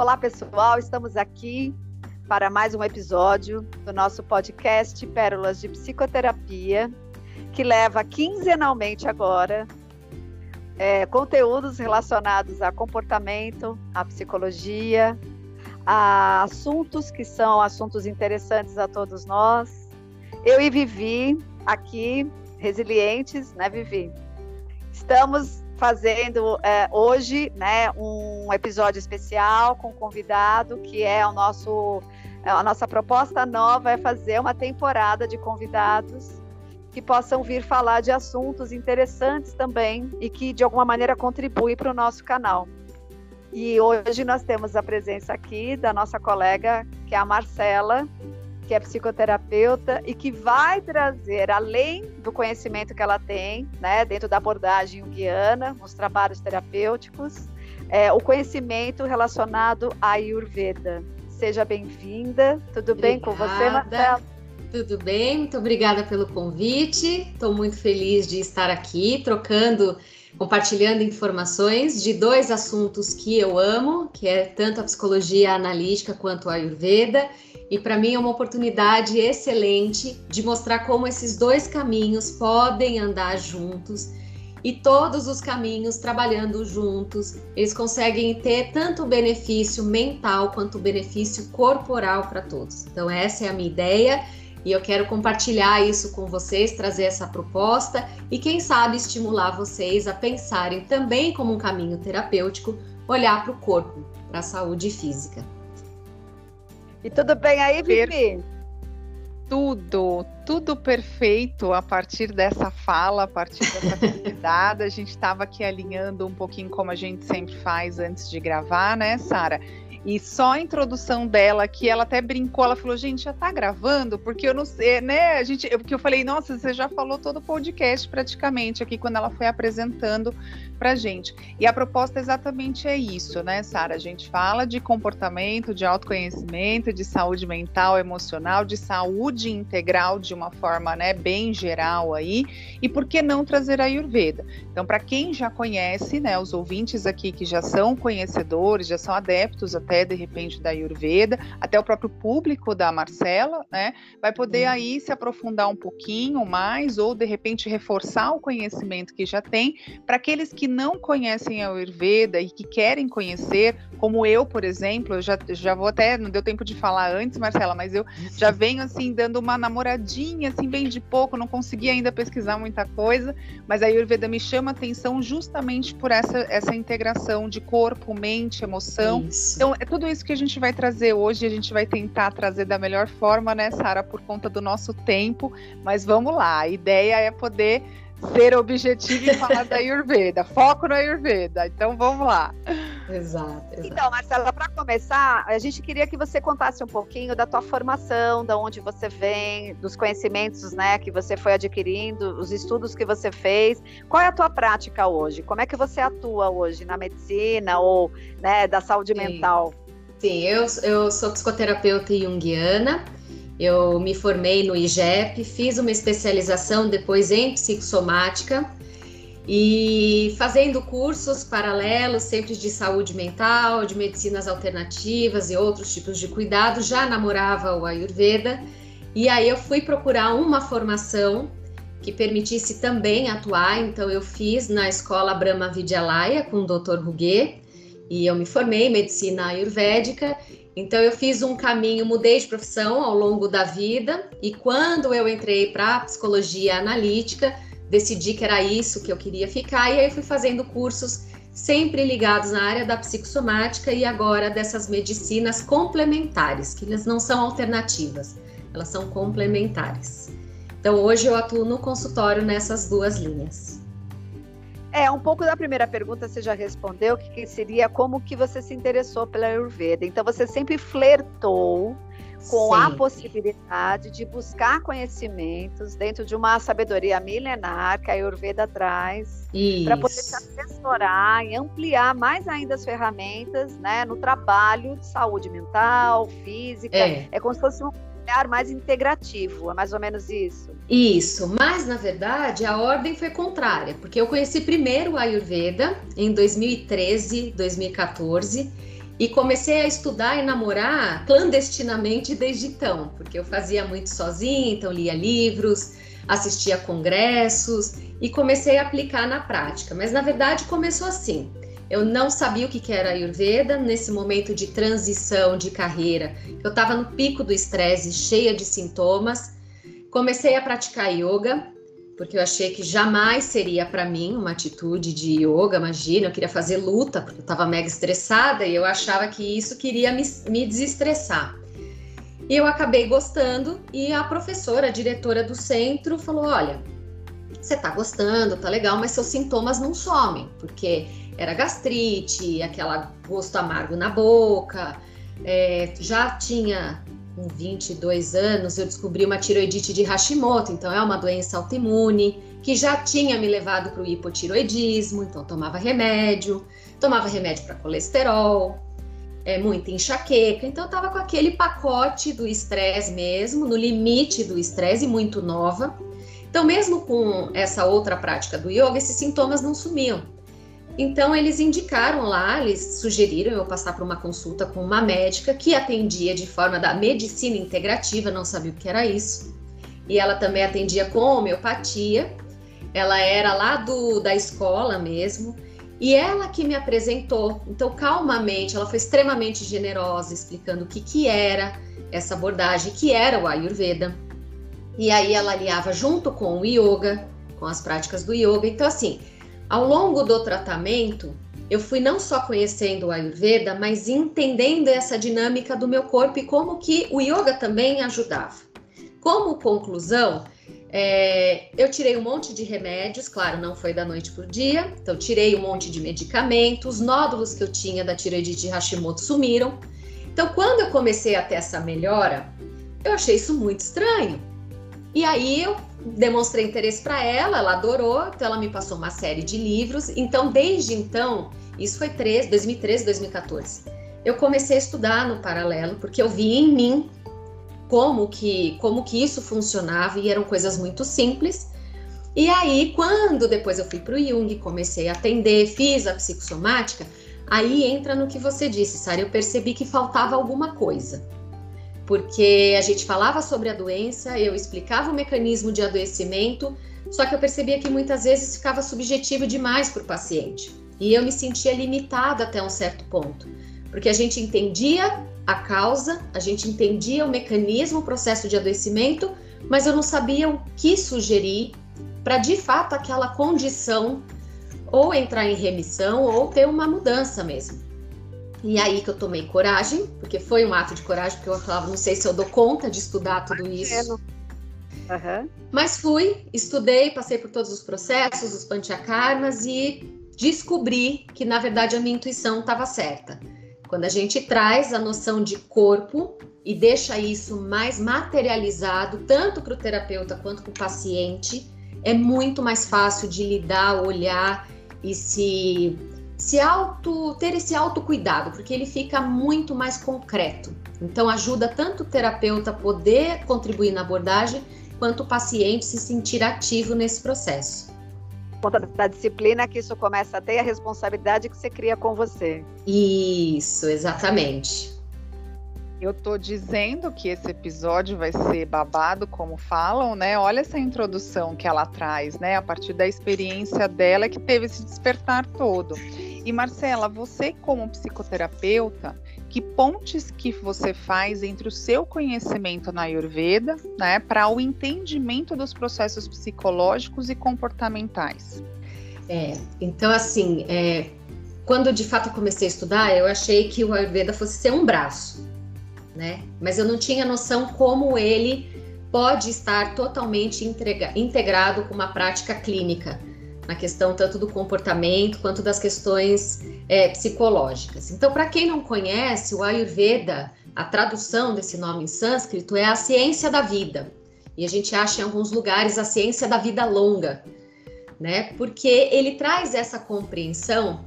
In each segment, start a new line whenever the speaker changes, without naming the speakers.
Olá, pessoal, estamos aqui para mais um episódio do nosso podcast Pérolas de Psicoterapia, que leva quinzenalmente agora é, conteúdos relacionados a comportamento, a psicologia, a assuntos que são assuntos interessantes a todos nós. Eu e Vivi, aqui, resilientes, né, Vivi? Estamos fazendo é, hoje né, um episódio especial com um convidado, que é o nosso. A nossa proposta nova é fazer uma temporada de convidados que possam vir falar de assuntos interessantes também e que de alguma maneira contribuem para o nosso canal. E hoje nós temos a presença aqui da nossa colega, que é a Marcela, que é psicoterapeuta e que vai trazer, além do conhecimento que ela tem, né, dentro da abordagem junguiana, nos trabalhos terapêuticos, é, o conhecimento relacionado à Ayurveda. Seja bem-vinda. Tudo
Obrigada.
bem com você, Marcela?
Tudo bem, muito obrigada pelo convite. Estou muito feliz de estar aqui trocando, compartilhando informações de dois assuntos que eu amo, que é tanto a psicologia analítica quanto a Ayurveda. E para mim é uma oportunidade excelente de mostrar como esses dois caminhos podem andar juntos e todos os caminhos trabalhando juntos, eles conseguem ter tanto benefício mental quanto benefício corporal para todos. Então essa é a minha ideia e eu quero compartilhar isso com vocês, trazer essa proposta e, quem sabe, estimular vocês a pensarem também como um caminho terapêutico, olhar para o corpo, para a saúde física.
E tudo bem aí, Vivi?
Tudo, tudo perfeito a partir dessa fala, a partir dessa convidada. a gente estava aqui alinhando um pouquinho como a gente sempre faz antes de gravar, né, Sara? E só a introdução dela, que ela até brincou, ela falou, gente, já tá gravando? Porque eu não sei, né? A gente, porque eu falei, nossa, você já falou todo o podcast praticamente aqui quando ela foi apresentando pra gente. E a proposta exatamente é isso, né, Sara? A gente fala de comportamento, de autoconhecimento, de saúde mental, emocional, de saúde integral de uma forma, né, bem geral aí. E por que não trazer a Ayurveda? Então, para quem já conhece, né, os ouvintes aqui que já são conhecedores, já são adeptos até de repente da Ayurveda, até o próprio público da Marcela, né, vai poder uhum. aí se aprofundar um pouquinho mais ou de repente reforçar o conhecimento que já tem para aqueles que não conhecem a Ayurveda e que querem conhecer, como eu, por exemplo, eu já, já vou até, não deu tempo de falar antes, Marcela, mas eu já venho assim dando uma namoradinha assim bem de pouco, não consegui ainda pesquisar muita coisa, mas a Ayurveda me chama atenção justamente por essa essa integração de corpo, mente, emoção. Isso. Então, é tudo isso que a gente vai trazer hoje, a gente vai tentar trazer da melhor forma, né, Sara, por conta do nosso tempo, mas vamos lá. A ideia é poder ser objetivo e falar da Ayurveda, foco na Ayurveda. Então vamos lá.
Exato. exato.
Então, Marcela, para começar, a gente queria que você contasse um pouquinho da tua formação, da onde você vem, dos conhecimentos, né, que você foi adquirindo, os estudos que você fez. Qual é a tua prática hoje? Como é que você atua hoje na medicina ou, né, da saúde
Sim.
mental?
Sim, eu, eu sou psicoterapeuta junguiana. Eu me formei no IGEP, fiz uma especialização depois em psicossomática e fazendo cursos paralelos, sempre de saúde mental, de medicinas alternativas e outros tipos de cuidado, já namorava o Ayurveda. E aí eu fui procurar uma formação que permitisse também atuar, então eu fiz na escola Brahma Vidyalaya com o Dr. Ruguet e eu me formei em medicina ayurvédica então eu fiz um caminho, mudei de profissão ao longo da vida e quando eu entrei para psicologia analítica, decidi que era isso que eu queria ficar e aí fui fazendo cursos sempre ligados na área da psicossomática e agora dessas medicinas complementares, que elas não são alternativas, elas são complementares. Então hoje eu atuo no consultório nessas duas linhas.
É, um pouco da primeira pergunta você já respondeu, que, seria como que você se interessou pela Ayurveda. Então você sempre flertou com Sim. a possibilidade de buscar conhecimentos dentro de uma sabedoria milenar que a Ayurveda traz para poder te assessorar e ampliar mais ainda as ferramentas né, no trabalho de saúde mental, física. É, é como se fosse um olhar mais integrativo, é mais ou menos isso.
Isso, mas na verdade a ordem foi contrária, porque eu conheci primeiro o Ayurveda em 2013, 2014, e comecei a estudar e namorar clandestinamente desde então, porque eu fazia muito sozinha, então lia livros, assistia congressos e comecei a aplicar na prática. Mas na verdade começou assim. Eu não sabia o que era Ayurveda nesse momento de transição de carreira. Eu estava no pico do estresse, cheia de sintomas. Comecei a praticar yoga, porque eu achei que jamais seria para mim uma atitude de yoga, imagina, eu queria fazer luta, porque eu estava mega estressada e eu achava que isso queria me, me desestressar. E eu acabei gostando e a professora, a diretora do centro, falou: olha, você tá gostando, tá legal, mas seus sintomas não somem, porque era gastrite, aquela gosto amargo na boca, é, já tinha com 22 anos, eu descobri uma tiroidite de Hashimoto, então é uma doença autoimune que já tinha me levado para o hipotiroidismo, então tomava remédio, tomava remédio para colesterol, é muita enxaqueca, então eu tava com aquele pacote do estresse mesmo, no limite do estresse, muito nova. Então, mesmo com essa outra prática do yoga, esses sintomas não sumiam. Então eles indicaram lá, eles sugeriram eu passar por uma consulta com uma médica que atendia de forma da medicina integrativa, não sabia o que era isso. E ela também atendia com homeopatia. Ela era lá do, da escola mesmo. E ela que me apresentou. Então, calmamente, ela foi extremamente generosa, explicando o que, que era essa abordagem, que era o Ayurveda. E aí ela aliava junto com o yoga, com as práticas do yoga. Então, assim, ao longo do tratamento, eu fui não só conhecendo o Ayurveda, mas entendendo essa dinâmica do meu corpo e como que o yoga também ajudava. Como conclusão, é, eu tirei um monte de remédios, claro, não foi da noite por dia, então tirei um monte de medicamentos, os nódulos que eu tinha da tireoidite de Hashimoto sumiram. Então, quando eu comecei a ter essa melhora, eu achei isso muito estranho. E aí eu demonstrei interesse para ela, ela adorou, então ela me passou uma série de livros. Então, desde então, isso foi 3, 2013, 2014, eu comecei a estudar no paralelo, porque eu vi em mim como que, como que isso funcionava e eram coisas muito simples. E aí, quando depois eu fui para o Jung, comecei a atender, fiz a psicossomática, aí entra no que você disse, Sara, eu percebi que faltava alguma coisa porque a gente falava sobre a doença, eu explicava o mecanismo de adoecimento, só que eu percebia que muitas vezes ficava subjetivo demais para o paciente. E eu me sentia limitada até um certo ponto, porque a gente entendia a causa, a gente entendia o mecanismo, o processo de adoecimento, mas eu não sabia o que sugerir para de fato aquela condição ou entrar em remissão ou ter uma mudança mesmo. E aí que eu tomei coragem, porque foi um ato de coragem, porque eu falava, não sei se eu dou conta de estudar tudo isso. Uhum. Mas fui, estudei, passei por todos os processos, os panchakarmas e descobri que na verdade a minha intuição estava certa. Quando a gente traz a noção de corpo e deixa isso mais materializado, tanto para o terapeuta quanto para o paciente, é muito mais fácil de lidar, olhar e se se auto ter esse autocuidado, porque ele fica muito mais concreto. Então ajuda tanto o terapeuta a poder contribuir na abordagem, quanto o paciente se sentir ativo nesse processo.
Conta da disciplina que isso começa a ter a responsabilidade que você cria com você.
Isso, exatamente.
Eu tô dizendo que esse episódio vai ser babado, como falam, né? Olha essa introdução que ela traz, né? A partir da experiência dela que teve esse despertar todo. E Marcela, você como psicoterapeuta, que pontes que você faz entre o seu conhecimento na Ayurveda, né, para o entendimento dos processos psicológicos e comportamentais?
É, então assim, é, quando de fato comecei a estudar, eu achei que o Ayurveda fosse ser um braço, né? Mas eu não tinha noção como ele pode estar totalmente integra integrado com uma prática clínica na questão tanto do comportamento quanto das questões é, psicológicas. Então, para quem não conhece, o Ayurveda, a tradução desse nome em sânscrito é a ciência da vida. E a gente acha em alguns lugares a ciência da vida longa, né? Porque ele traz essa compreensão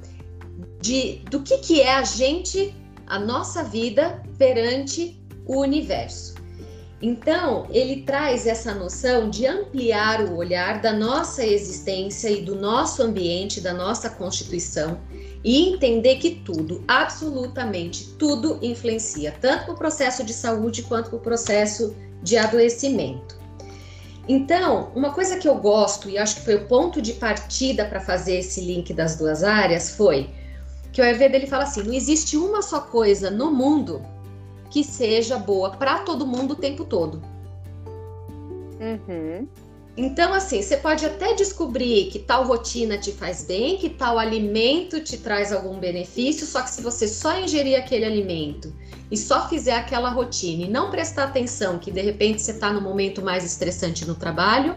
de do que, que é a gente, a nossa vida perante o universo. Então, ele traz essa noção de ampliar o olhar da nossa existência e do nosso ambiente, da nossa constituição, e entender que tudo, absolutamente tudo, influencia, tanto no processo de saúde quanto no processo de adoecimento. Então, uma coisa que eu gosto e acho que foi o ponto de partida para fazer esse link das duas áreas foi que o Ayurveda ele fala assim: não existe uma só coisa no mundo que seja boa para todo mundo o tempo todo.
Uhum.
Então, assim, você pode até descobrir que tal rotina te faz bem, que tal alimento te traz algum benefício, só que se você só ingerir aquele alimento e só fizer aquela rotina e não prestar atenção que de repente você está no momento mais estressante no trabalho,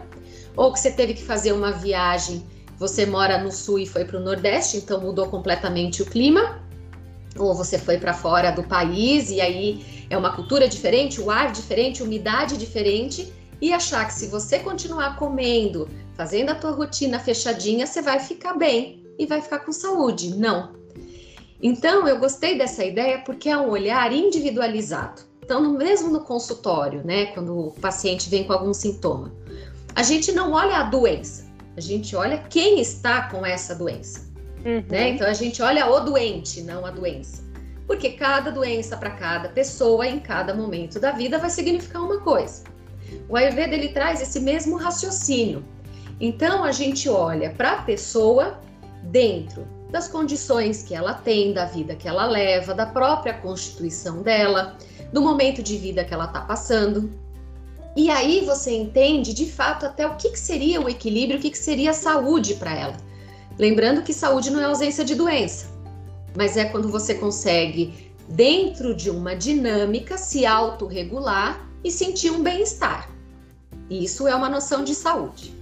ou que você teve que fazer uma viagem, você mora no sul e foi para o nordeste, então mudou completamente o clima, ou você foi para fora do país e aí é uma cultura diferente, o ar diferente, umidade diferente e achar que se você continuar comendo, fazendo a tua rotina fechadinha, você vai ficar bem e vai ficar com saúde. Não. Então, eu gostei dessa ideia porque é um olhar individualizado. Então, mesmo no consultório, né, quando o paciente vem com algum sintoma, a gente não olha a doença, a gente olha quem está com essa doença. Uhum. Né? Então, a gente olha o doente, não a doença. Porque cada doença para cada pessoa, em cada momento da vida, vai significar uma coisa. O Ayurveda ele traz esse mesmo raciocínio. Então a gente olha para a pessoa dentro das condições que ela tem, da vida que ela leva, da própria constituição dela, do momento de vida que ela está passando. E aí você entende de fato até o que, que seria o equilíbrio, o que, que seria a saúde para ela. Lembrando que saúde não é ausência de doença, mas é quando você consegue, dentro de uma dinâmica, se autorregular e sentir um bem-estar. Isso é uma noção de saúde.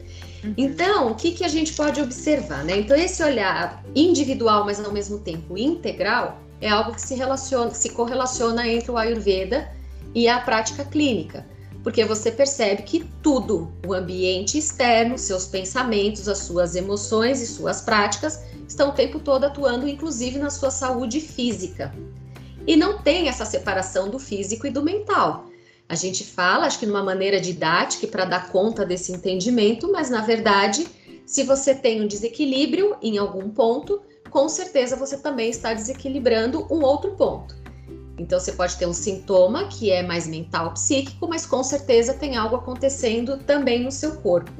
Uhum. Então, o que, que a gente pode observar? Né? Então, esse olhar individual, mas ao mesmo tempo integral, é algo que se relaciona, se correlaciona entre o Ayurveda e a prática clínica. Porque você percebe que tudo, o ambiente externo, seus pensamentos, as suas emoções e suas práticas, estão o tempo todo atuando, inclusive na sua saúde física. E não tem essa separação do físico e do mental. A gente fala, acho que numa maneira didática para dar conta desse entendimento, mas na verdade, se você tem um desequilíbrio em algum ponto, com certeza você também está desequilibrando um outro ponto. Então você pode ter um sintoma que é mais mental, psíquico, mas com certeza tem algo acontecendo também no seu corpo.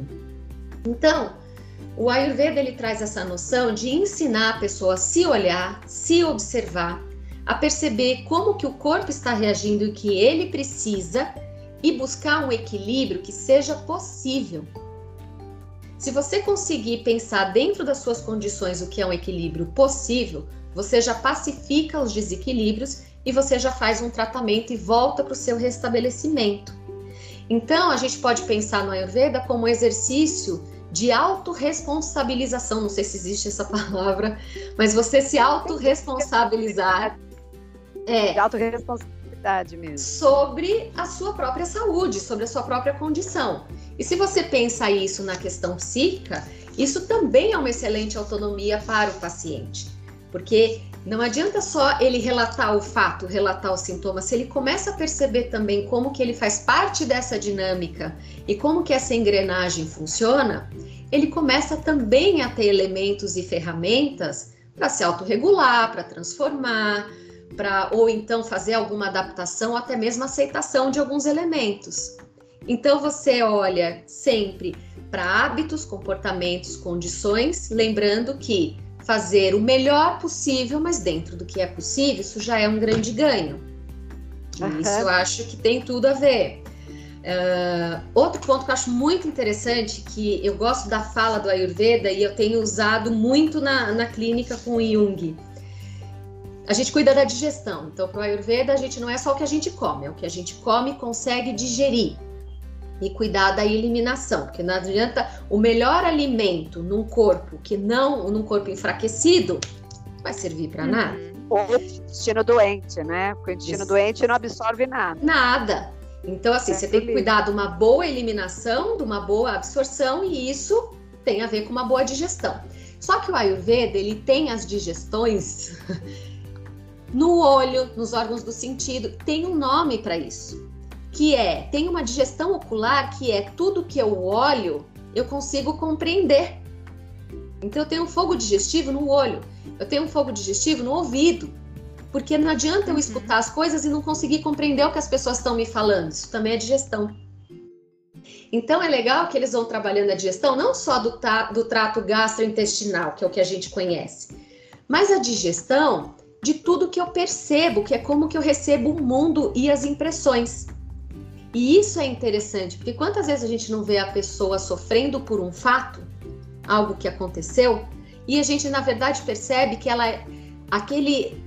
Então, o Ayurveda ele traz essa noção de ensinar a pessoa a se olhar, se observar, a perceber como que o corpo está reagindo e que ele precisa e buscar um equilíbrio que seja possível. Se você conseguir pensar dentro das suas condições o que é um equilíbrio possível, você já pacifica os desequilíbrios e você já faz um tratamento e volta para o seu restabelecimento. Então, a gente pode pensar no Ayurveda como um exercício de autorresponsabilização, não sei se existe essa palavra, mas você se autorresponsabilizar
é. De autorresponsabilidade mesmo.
Sobre a sua própria saúde, sobre a sua própria condição. E se você pensa isso na questão psíquica, isso também é uma excelente autonomia para o paciente. Porque não adianta só ele relatar o fato, relatar o sintoma, se ele começa a perceber também como que ele faz parte dessa dinâmica e como que essa engrenagem funciona, ele começa também a ter elementos e ferramentas para se autorregular, para transformar, para ou então fazer alguma adaptação ou até mesmo aceitação de alguns elementos. Então você olha sempre para hábitos, comportamentos, condições, lembrando que fazer o melhor possível, mas dentro do que é possível, isso já é um grande ganho. Uhum. Isso eu acho que tem tudo a ver. Uh, outro ponto que eu acho muito interessante, que eu gosto da fala do Ayurveda e eu tenho usado muito na, na clínica com o Jung, a gente cuida da digestão. Então, para o Ayurveda, a gente não é só o que a gente come, é o que a gente come e consegue digerir. E cuidar da eliminação, porque não adianta o melhor alimento num corpo que não, num corpo enfraquecido, vai servir para uhum. nada.
Ou o intestino doente, né? Porque o intestino Isso. doente não absorve nada.
Nada. Então, assim, é você tem que cuidar de uma boa eliminação, de uma boa absorção, e isso tem a ver com uma boa digestão. Só que o Ayurveda, ele tem as digestões no olho, nos órgãos do sentido, tem um nome para isso, que é, tem uma digestão ocular que é tudo que eu olho, eu consigo compreender. Então eu tenho um fogo digestivo no olho, eu tenho um fogo digestivo no ouvido. Porque não adianta eu uhum. escutar as coisas e não conseguir compreender o que as pessoas estão me falando. Isso também é digestão. Então é legal que eles vão trabalhando a digestão não só do, do trato gastrointestinal, que é o que a gente conhece, mas a digestão de tudo que eu percebo, que é como que eu recebo o mundo e as impressões. E isso é interessante, porque quantas vezes a gente não vê a pessoa sofrendo por um fato, algo que aconteceu, e a gente na verdade percebe que ela é aquele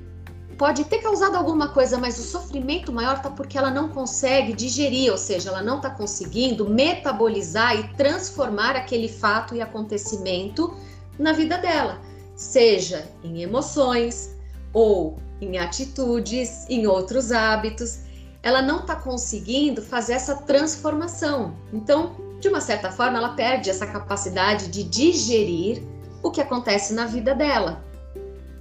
pode ter causado alguma coisa, mas o sofrimento maior está porque ela não consegue digerir, ou seja, ela não está conseguindo metabolizar e transformar aquele fato e acontecimento na vida dela, seja em emoções ou em atitudes, em outros hábitos. Ela não está conseguindo fazer essa transformação. Então, de uma certa forma, ela perde essa capacidade de digerir o que acontece na vida dela.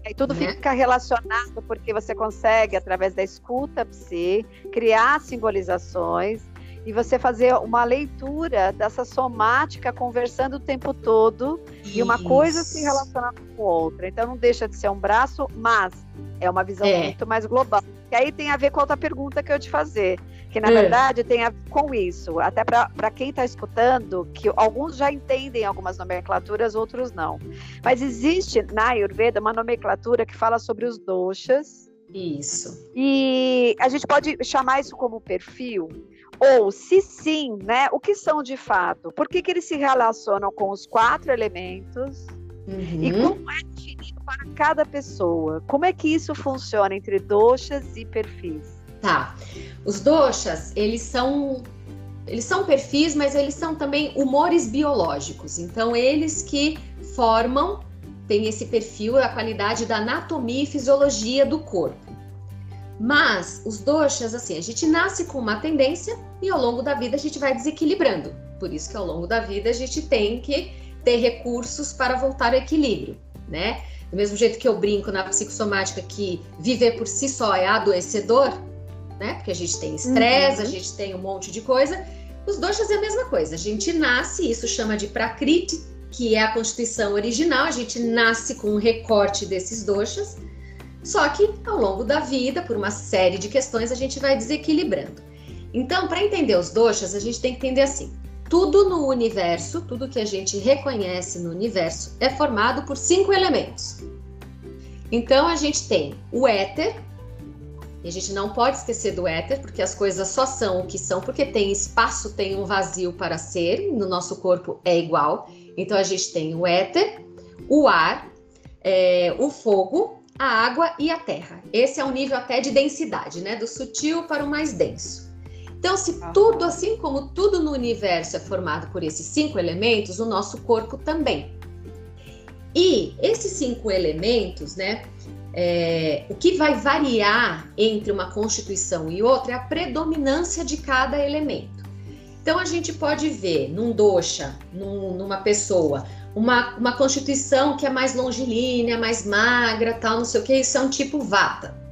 E tudo né? fica relacionado porque você consegue, através da escuta psi, criar simbolizações e você fazer uma leitura dessa somática conversando o tempo todo Isso. e uma coisa se relacionando com outra. Então não deixa de ser um braço, mas é uma visão é. muito mais global. E aí tem a ver com a outra pergunta que eu te fazer que na é. verdade tem a ver com isso. Até para quem está escutando, que alguns já entendem algumas nomenclaturas, outros não. Mas existe na Ayurveda uma nomenclatura que fala sobre os doshas.
Isso.
E a gente pode chamar isso como perfil? Ou, se sim, né, o que são de fato? Por que, que eles se relacionam com os quatro elementos? Uhum. E como é definido para cada pessoa? Como é que isso funciona entre doshas e perfis?
Tá. Os doshas, eles são eles são perfis, mas eles são também humores biológicos. Então, eles que formam, tem esse perfil, a qualidade da anatomia e fisiologia do corpo. Mas os doshas, assim, a gente nasce com uma tendência e ao longo da vida a gente vai desequilibrando. Por isso que ao longo da vida a gente tem que ter recursos para voltar ao equilíbrio, né? Do mesmo jeito que eu brinco na psicossomática que viver por si só é adoecedor, né? Porque a gente tem estresse, uhum. a gente tem um monte de coisa. Os doshas é a mesma coisa. A gente nasce, isso chama de prakriti, que é a constituição original. A gente nasce com um recorte desses doshas. Só que ao longo da vida, por uma série de questões, a gente vai desequilibrando. Então, para entender os doshas, a gente tem que entender assim: tudo no universo, tudo que a gente reconhece no universo, é formado por cinco elementos. Então, a gente tem o éter, e a gente não pode esquecer do éter, porque as coisas só são o que são, porque tem espaço, tem um vazio para ser, no nosso corpo é igual. Então a gente tem o éter, o ar, é, o fogo, a água e a terra. Esse é o nível até de densidade, né? Do sutil para o mais denso. Então, se tudo, assim como tudo no universo é formado por esses cinco elementos, o nosso corpo também. E esses cinco elementos, né? É, o que vai variar entre uma constituição e outra é a predominância de cada elemento. Então a gente pode ver num dosha, num, numa pessoa, uma, uma constituição que é mais longilínea, mais magra, tal, não sei o que, isso é um tipo vata.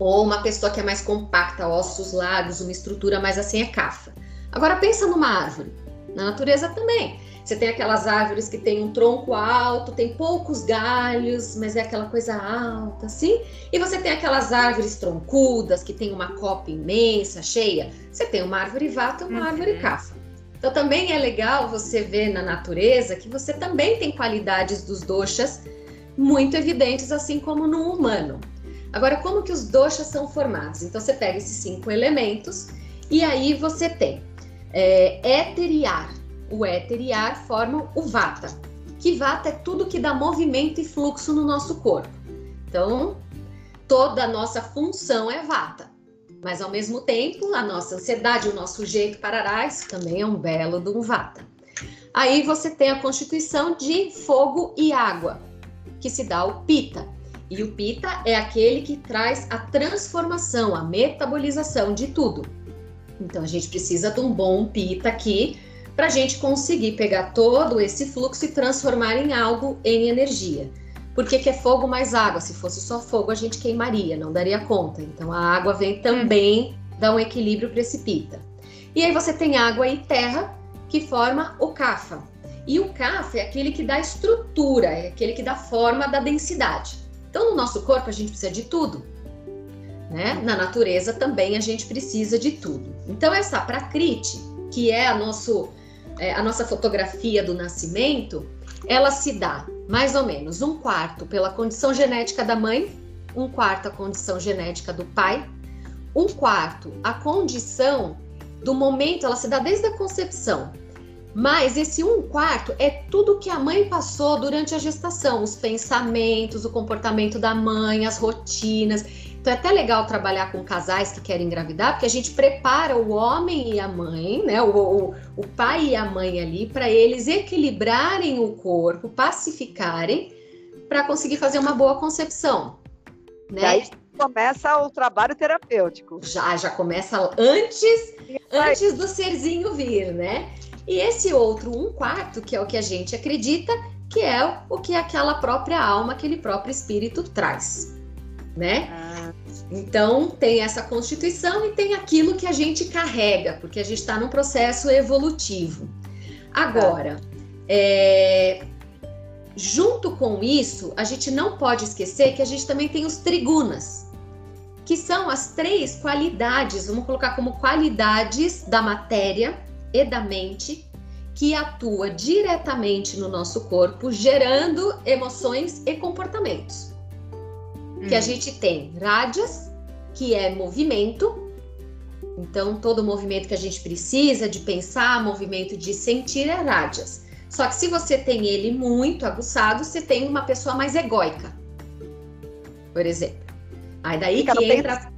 Ou uma pessoa que é mais compacta, ossos largos, uma estrutura mais assim é cafa. Agora pensa numa árvore. Na natureza também. Você tem aquelas árvores que tem um tronco alto, tem poucos galhos, mas é aquela coisa alta, assim. E você tem aquelas árvores troncudas que tem uma copa imensa, cheia. Você tem uma árvore vata e uma uhum. árvore cafa. Então também é legal você ver na natureza que você também tem qualidades dos doshas muito evidentes, assim como no humano. Agora, como que os doshas são formados? Então você pega esses cinco elementos e aí você tem é, éter e ar o éter e ar formam o vata, que vata é tudo que dá movimento e fluxo no nosso corpo. Então, toda a nossa função é vata. Mas ao mesmo tempo, a nossa ansiedade, o nosso jeito parará, isso também é um belo do vata. Aí você tem a constituição de fogo e água, que se dá o pita. E o pita é aquele que traz a transformação, a metabolização de tudo. Então a gente precisa de um bom pita aqui para a gente conseguir pegar todo esse fluxo e transformar em algo em energia. Por que, é fogo mais água? Se fosse só fogo, a gente queimaria, não daria conta. Então a água vem também dar um equilíbrio precipita. E aí você tem água e terra que forma o kafa. E o Kapha é aquele que dá estrutura, é aquele que dá forma da densidade. Então, no nosso corpo, a gente precisa de tudo. Né? Na natureza também a gente precisa de tudo. Então, essa Prakriti, que é a, nosso, é, a nossa fotografia do nascimento, ela se dá mais ou menos um quarto pela condição genética da mãe, um quarto a condição genética do pai, um quarto a condição do momento, ela se dá desde a concepção. Mas esse um quarto é tudo que a mãe passou durante a gestação, os pensamentos, o comportamento da mãe, as rotinas. Então é até legal trabalhar com casais que querem engravidar, porque a gente prepara o homem e a mãe, né? O, o, o pai e a mãe ali, para eles equilibrarem o corpo, pacificarem, para conseguir fazer uma boa concepção. Né? E
aí começa o trabalho terapêutico.
Já, já começa antes, antes do serzinho vir, né? E esse outro um quarto, que é o que a gente acredita, que é o que aquela própria alma, aquele próprio espírito traz, né? Ah então, tem essa constituição e tem aquilo que a gente carrega, porque a gente está num processo evolutivo. Agora, é, junto com isso, a gente não pode esquecer que a gente também tem os trigunas, que são as três qualidades, vamos colocar como qualidades da matéria e da mente, que atua diretamente no nosso corpo, gerando emoções e comportamentos que a hum. gente tem rádias, que é movimento. Então, todo movimento que a gente precisa de pensar, movimento de sentir é rádias. Só que se você tem ele muito aguçado, você tem uma pessoa mais egóica. Por exemplo. Aí daí Fica que entra.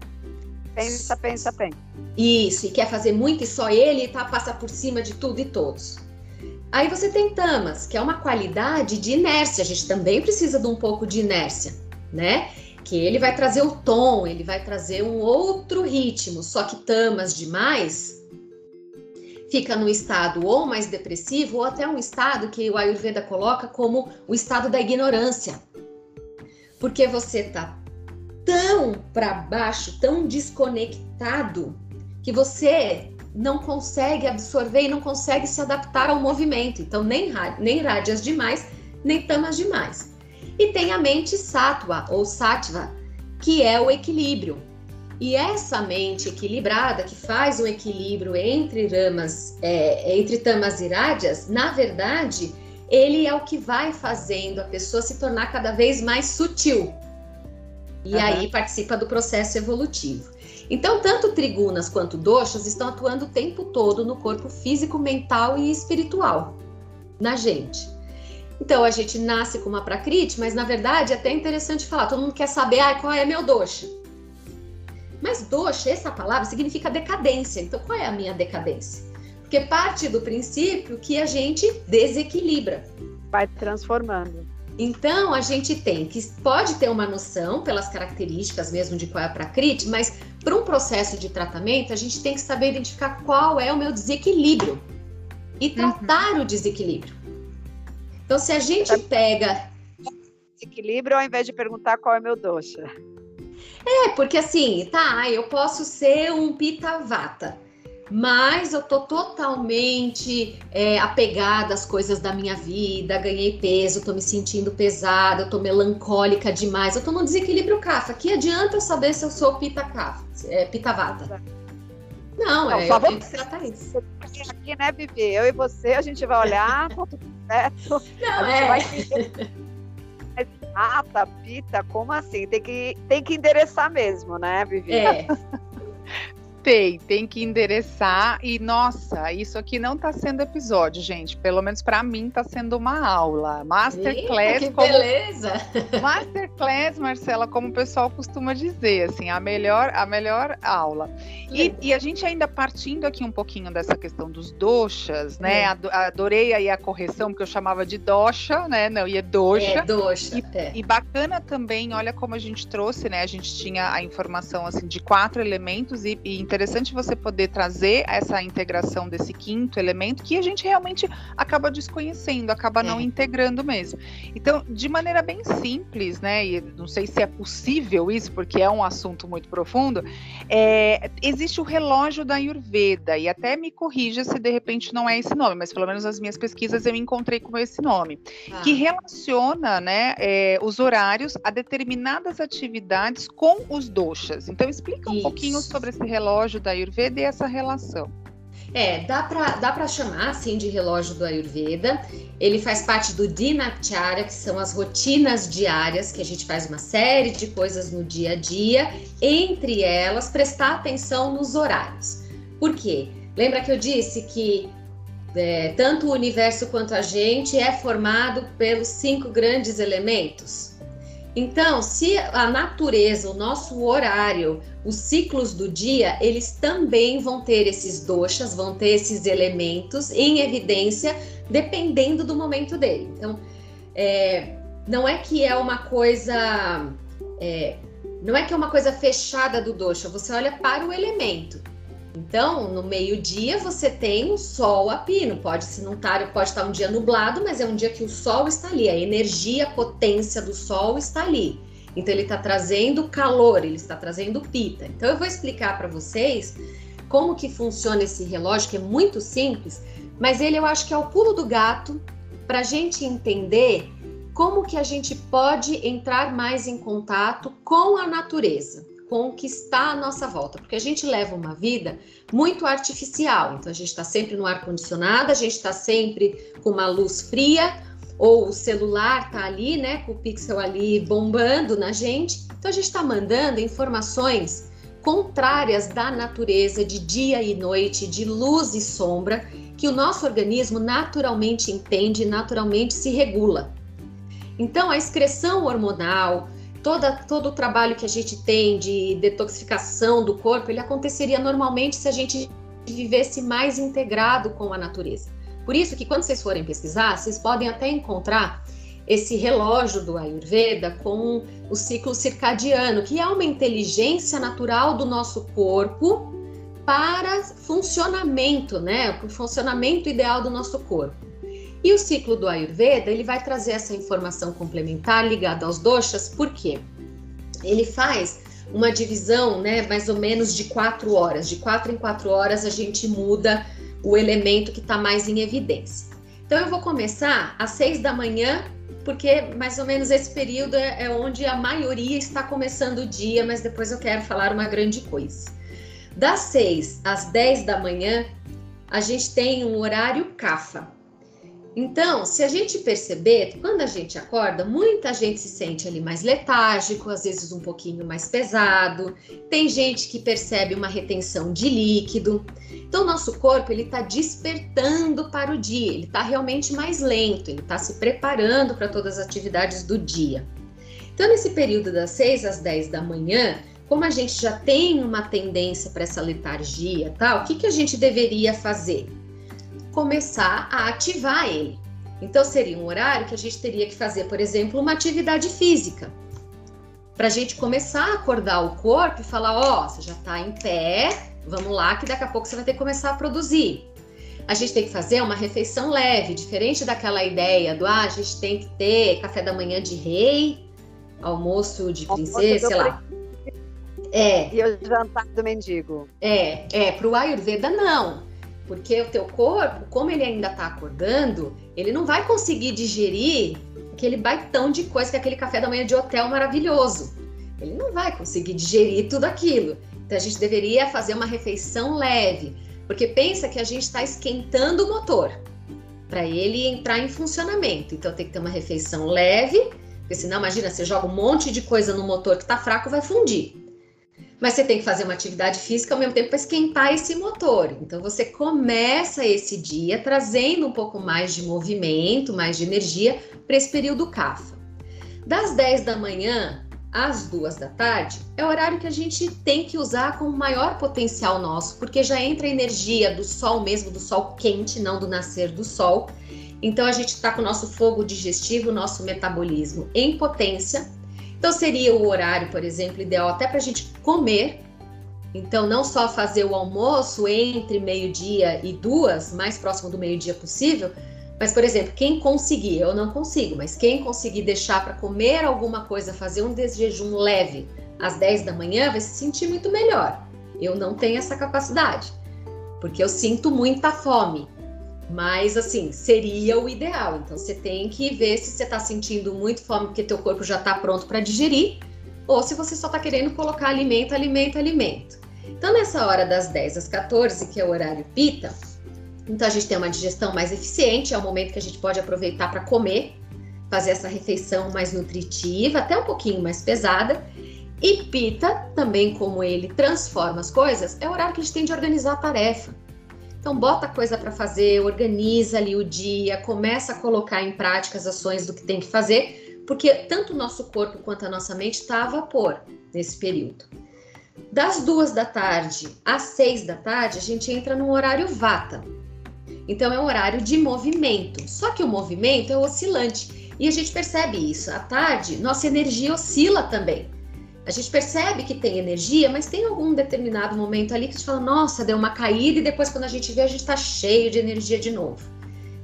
Pensa, pensa, pensa.
Isso, e quer fazer muito e só ele tá, passa por cima de tudo e todos. Aí você tem tamas, que é uma qualidade de inércia. A gente também precisa de um pouco de inércia, né? que ele vai trazer o tom, ele vai trazer um outro ritmo, só que tamas demais fica no estado ou mais depressivo ou até um estado que o Ayurveda coloca como o estado da ignorância. Porque você tá tão para baixo, tão desconectado que você não consegue absorver e não consegue se adaptar ao movimento. Então nem nem rádias demais, nem tamas demais. E tem a mente sattva ou sattva, que é o equilíbrio. E essa mente equilibrada, que faz o equilíbrio entre ramas, é, entre tamas e rádias, na verdade, ele é o que vai fazendo a pessoa se tornar cada vez mais sutil. E uhum. aí participa do processo evolutivo. Então, tanto trigunas quanto doshas estão atuando o tempo todo no corpo físico, mental e espiritual, na gente. Então, a gente nasce com uma prakriti, mas na verdade é até interessante falar, todo mundo quer saber ah, qual é meu dosha. Mas dosha, essa palavra significa decadência. Então, qual é a minha decadência? Porque parte do princípio que a gente desequilibra.
Vai transformando.
Então, a gente tem que pode ter uma noção pelas características mesmo de qual é a prakriti, mas para um processo de tratamento, a gente tem que saber identificar qual é o meu desequilíbrio e uhum. tratar uhum. o desequilíbrio. Então, se a gente pega.
Equilíbrio ao invés de perguntar qual é meu dosha.
É, porque assim, tá, eu posso ser um pitavata, mas eu tô totalmente é, apegada às coisas da minha vida, ganhei peso, tô me sentindo pesada, eu tô melancólica demais, eu tô num desequilíbrio kafa. Que adianta eu saber se eu sou pita kafa, é, pitavata? Não, Não é, só eu tratar isso.
Aqui, né, Vivi? Eu e você, a gente vai olhar, tá certo. Não, é. vai Rata, pita, como assim? Tem que, tem que endereçar mesmo, né, Vivi?
É.
Tem, tem que endereçar. E nossa, isso aqui não está sendo episódio, gente. Pelo menos para mim está sendo uma aula. Masterclass.
Eita, como... beleza!
Masterclass, Marcela, como o pessoal costuma dizer, assim, a melhor, a melhor aula. E, e, a gente ainda partindo aqui um pouquinho dessa questão dos doxas, né? É. Adorei aí a correção, porque eu chamava de doxa, né? Não, e é doxa.
É, doxa.
E,
é.
e bacana também, olha como a gente trouxe, né? A gente tinha a informação assim de quatro elementos e, e interessante você poder trazer essa integração desse quinto elemento que a gente realmente acaba desconhecendo, acaba é. não integrando mesmo. Então, de maneira bem simples, né? E não sei se é possível isso, porque é um assunto muito profundo. É, existe o relógio da Ayurveda, e até me corrija se de repente não é esse nome, mas pelo menos nas minhas pesquisas eu encontrei com esse nome, ah. que relaciona né, é, os horários a determinadas atividades com os doshas. Então, explica um Isso. pouquinho sobre esse relógio da Ayurveda e essa relação.
É, dá para dá chamar assim de relógio do Ayurveda. Ele faz parte do Dinacharya, que são as rotinas diárias, que a gente faz uma série de coisas no dia a dia, entre elas prestar atenção nos horários. Por quê? Lembra que eu disse que é, tanto o universo quanto a gente é formado pelos cinco grandes elementos? Então, se a natureza, o nosso horário, os ciclos do dia, eles também vão ter esses doshas, vão ter esses elementos em evidência, dependendo do momento dele. Então, é, não é que é uma coisa. É, não é que é uma coisa fechada do dosha, você olha para o elemento. Então, no meio-dia você tem o sol a pino. Pode se não estar, pode estar um dia nublado, mas é um dia que o sol está ali, a energia, a potência do sol está ali. Então ele está trazendo calor, ele está trazendo pita. Então eu vou explicar para vocês como que funciona esse relógio, que é muito simples, mas ele eu acho que é o pulo do gato para a gente entender como que a gente pode entrar mais em contato com a natureza está à nossa volta, porque a gente leva uma vida muito artificial. Então a gente está sempre no ar condicionado, a gente está sempre com uma luz fria, ou o celular tá ali, né, com o pixel ali bombando na gente. Então a gente está mandando informações contrárias da natureza de dia e noite, de luz e sombra, que o nosso organismo naturalmente entende, naturalmente se regula. Então a excreção hormonal, toda, todo o trabalho que a gente tem de detoxificação do corpo, ele aconteceria normalmente se a gente vivesse mais integrado com a natureza. Por isso que quando vocês forem pesquisar, vocês podem até encontrar esse relógio do Ayurveda com o ciclo circadiano, que é uma inteligência natural do nosso corpo para funcionamento, né? O funcionamento ideal do nosso corpo. E o ciclo do Ayurveda, ele vai trazer essa informação complementar ligada aos doshas, por quê? Ele faz uma divisão, né, mais ou menos de quatro horas. De quatro em quatro horas a gente muda o elemento que está mais em evidência. Então eu vou começar às seis da manhã, porque mais ou menos esse período é, é onde a maioria está começando o dia, mas depois eu quero falar uma grande coisa. Das seis às dez da manhã, a gente tem um horário CAFA, então, se a gente perceber, quando a gente acorda, muita gente se sente ali mais letárgico, às vezes um pouquinho mais pesado. Tem gente que percebe uma retenção de líquido. Então, nosso corpo ele está despertando para o dia. Ele está realmente mais lento. Ele está se preparando para todas as atividades do dia. Então, nesse período das 6 às 10 da manhã, como a gente já tem uma tendência para essa letargia, tal, o que, que a gente deveria fazer? Começar a ativar ele. Então, seria um horário que a gente teria que fazer, por exemplo, uma atividade física. Para a gente começar a acordar o corpo e falar: Ó, oh, você já está em pé, vamos lá, que daqui a pouco você vai ter que começar a produzir. A gente tem que fazer uma refeição leve, diferente daquela ideia do: ah, a gente tem que ter café da manhã de rei, almoço de princesa, sei lá.
É. E o jantar do mendigo.
É, é, para o Ayurveda não. Porque o teu corpo, como ele ainda está acordando, ele não vai conseguir digerir aquele baitão de coisa que é aquele café da manhã de hotel maravilhoso. Ele não vai conseguir digerir tudo aquilo. Então a gente deveria fazer uma refeição leve, porque pensa que a gente está esquentando o motor para ele entrar em funcionamento. Então tem que ter uma refeição leve, porque senão imagina, você joga um monte de coisa no motor que está fraco, vai fundir mas você tem que fazer uma atividade física ao mesmo tempo para esquentar esse motor. Então você começa esse dia trazendo um pouco mais de movimento, mais de energia para esse período CAFA. Das 10 da manhã às 2 da tarde é o horário que a gente tem que usar com o maior potencial nosso, porque já entra a energia do sol mesmo, do sol quente, não do nascer do sol. Então a gente está com o nosso fogo digestivo, nosso metabolismo em potência então seria o horário, por exemplo, ideal até para a gente comer, Então, não só fazer o almoço entre meio-dia e duas, mais próximo do meio-dia possível, mas, por exemplo, quem conseguir, eu não consigo, mas quem conseguir deixar para comer alguma coisa, fazer um desjejum leve às 10 da manhã, vai se sentir muito melhor. Eu não tenho essa capacidade, porque eu sinto muita fome. Mas assim, seria o ideal. Então você tem que ver se você está sentindo muito fome porque teu corpo já está pronto para digerir, ou se você só está querendo colocar alimento, alimento, alimento. Então nessa hora das 10 às 14, que é o horário pita, então a gente tem uma digestão mais eficiente, é o momento que a gente pode aproveitar para comer, fazer essa refeição mais nutritiva, até um pouquinho mais pesada. E pita, também como ele transforma as coisas, é o horário que a gente tem de organizar a tarefa. Então bota coisa para fazer, organiza ali o dia, começa a colocar em prática as ações do que tem que fazer, porque tanto o nosso corpo quanto a nossa mente está a vapor nesse período. Das duas da tarde às seis da tarde, a gente entra no horário vata. Então é um horário de movimento. Só que o movimento é oscilante e a gente percebe isso. À tarde, nossa energia oscila também. A gente percebe que tem energia, mas tem algum determinado momento ali que a gente fala, nossa, deu uma caída, e depois, quando a gente vê, a gente está cheio de energia de novo.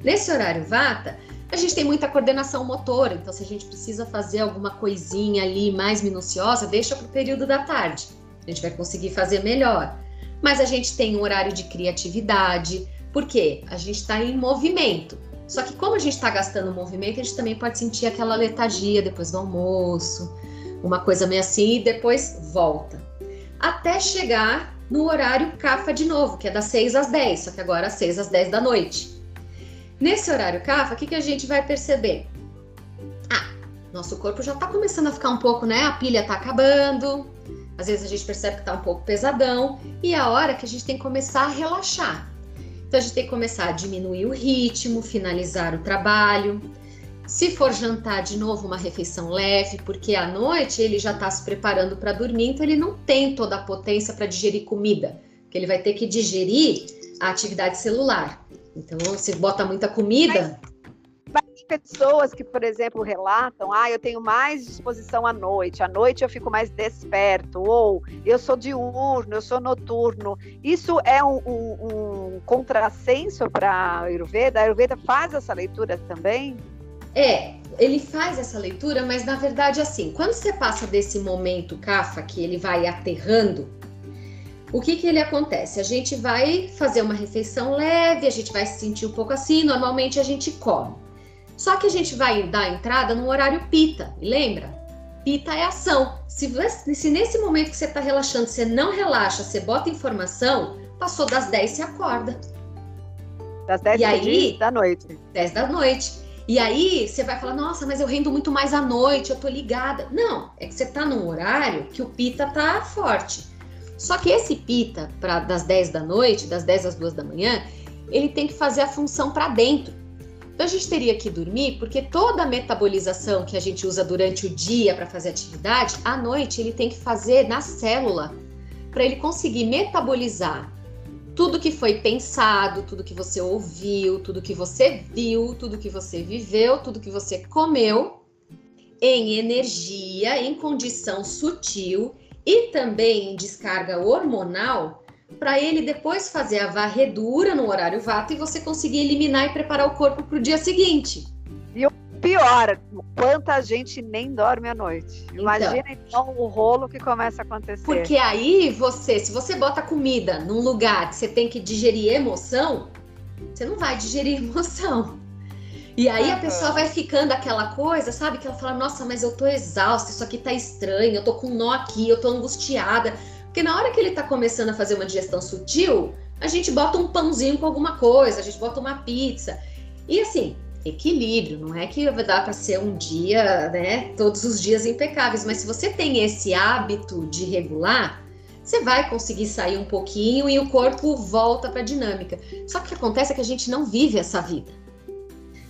Nesse horário vata, a gente tem muita coordenação motora, então se a gente precisa fazer alguma coisinha ali mais minuciosa, deixa para o período da tarde. A gente vai conseguir fazer melhor. Mas a gente tem um horário de criatividade, porque a gente está em movimento. Só que como a gente está gastando movimento, a gente também pode sentir aquela letargia depois do almoço uma coisa meio assim, e depois volta. Até chegar no horário CAFA de novo, que é das 6 às 10, só que agora às 6 às 10 da noite. Nesse horário CAFA, o que, que a gente vai perceber? Ah, nosso corpo já está começando a ficar um pouco, né? A pilha está acabando, às vezes a gente percebe que está um pouco pesadão, e é a hora que a gente tem que começar a relaxar. Então a gente tem que começar a diminuir o ritmo, finalizar o trabalho, se for jantar de novo, uma refeição leve, porque à noite ele já está se preparando para dormir, então ele não tem toda a potência para digerir comida, que ele vai ter que digerir a atividade celular. Então, se bota muita comida.
Mas, mas pessoas que, por exemplo, relatam: ah, eu tenho mais disposição à noite, à noite eu fico mais desperto, ou eu sou diurno, eu sou noturno. Isso é um, um, um contrassenso para a Ayurveda? A Ayurveda faz essa leitura também?
É, ele faz essa leitura, mas na verdade, assim, quando você passa desse momento cafa, que ele vai aterrando, o que que ele acontece? A gente vai fazer uma refeição leve, a gente vai se sentir um pouco assim, normalmente a gente come. Só que a gente vai dar entrada no horário pita, lembra? Pita é ação. Se, se nesse momento que você está relaxando, você não relaxa, você bota informação, passou das 10, você acorda.
Das 10 e aí, da noite.
10 da noite. E aí você vai falar, nossa, mas eu rendo muito mais à noite, eu tô ligada. Não, é que você tá num horário que o pita tá forte. Só que esse pita, para das 10 da noite, das 10 às 2 da manhã, ele tem que fazer a função para dentro. Então a gente teria que dormir, porque toda a metabolização que a gente usa durante o dia para fazer atividade, à noite ele tem que fazer na célula, para ele conseguir metabolizar tudo que foi pensado, tudo que você ouviu, tudo que você viu, tudo que você viveu, tudo que você comeu em energia, em condição sutil e também em descarga hormonal, para ele depois fazer a varredura no horário vata e você conseguir eliminar e preparar o corpo para o dia seguinte.
Pior, quanta gente nem dorme à noite. Então, Imagina então o rolo que começa a acontecer.
Porque aí você, se você bota comida num lugar que você tem que digerir emoção, você não vai digerir emoção. E aí a pessoa vai ficando aquela coisa, sabe? Que ela fala, nossa, mas eu tô exausta, isso aqui tá estranho, eu tô com um nó aqui, eu tô angustiada. Porque na hora que ele tá começando a fazer uma digestão sutil, a gente bota um pãozinho com alguma coisa, a gente bota uma pizza. E assim, equilíbrio, não é que dar para ser um dia, né, todos os dias impecáveis, mas se você tem esse hábito de regular, você vai conseguir sair um pouquinho e o corpo volta para a dinâmica. Só que o que acontece é que a gente não vive essa vida.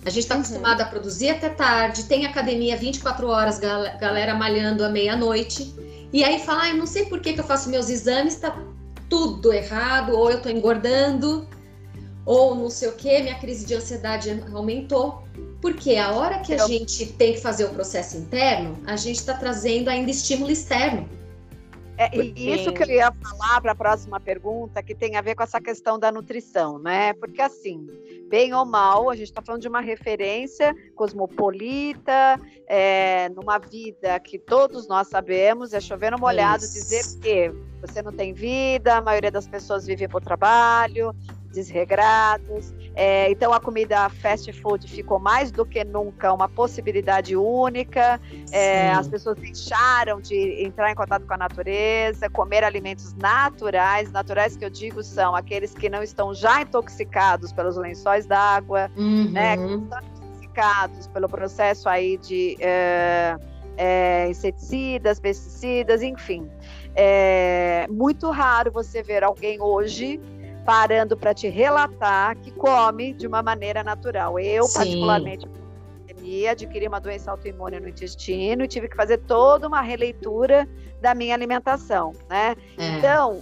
A gente está uhum. acostumado a produzir até tarde, tem academia 24 horas, galera malhando à meia-noite, e aí fala, ah, eu não sei por que, que eu faço meus exames, está tudo errado, ou eu estou engordando, ou não sei o que, minha crise de ansiedade aumentou. Porque a hora que a gente tem que fazer o processo interno, a gente está trazendo ainda estímulo externo.
É, porque... E isso que eu ia falar para a próxima pergunta, que tem a ver com essa questão da nutrição, né? Porque assim, bem ou mal, a gente está falando de uma referência cosmopolita, é, numa vida que todos nós sabemos, é chovendo molhado isso. dizer que você não tem vida, a maioria das pessoas vive por trabalho, desregrados. É, então a comida fast food ficou mais do que nunca uma possibilidade única. É, as pessoas deixaram de entrar em contato com a natureza, comer alimentos naturais. Naturais que eu digo são aqueles que não estão já intoxicados pelos lençóis d'água,
uhum.
né, que estão intoxicados pelo processo aí de é, é inseticidas, pesticidas, enfim. É muito raro você ver alguém hoje parando para te relatar que come de uma maneira natural. Eu, Sim. particularmente, adquiri uma doença autoimune no intestino e tive que fazer toda uma releitura da minha alimentação, né? É. Então,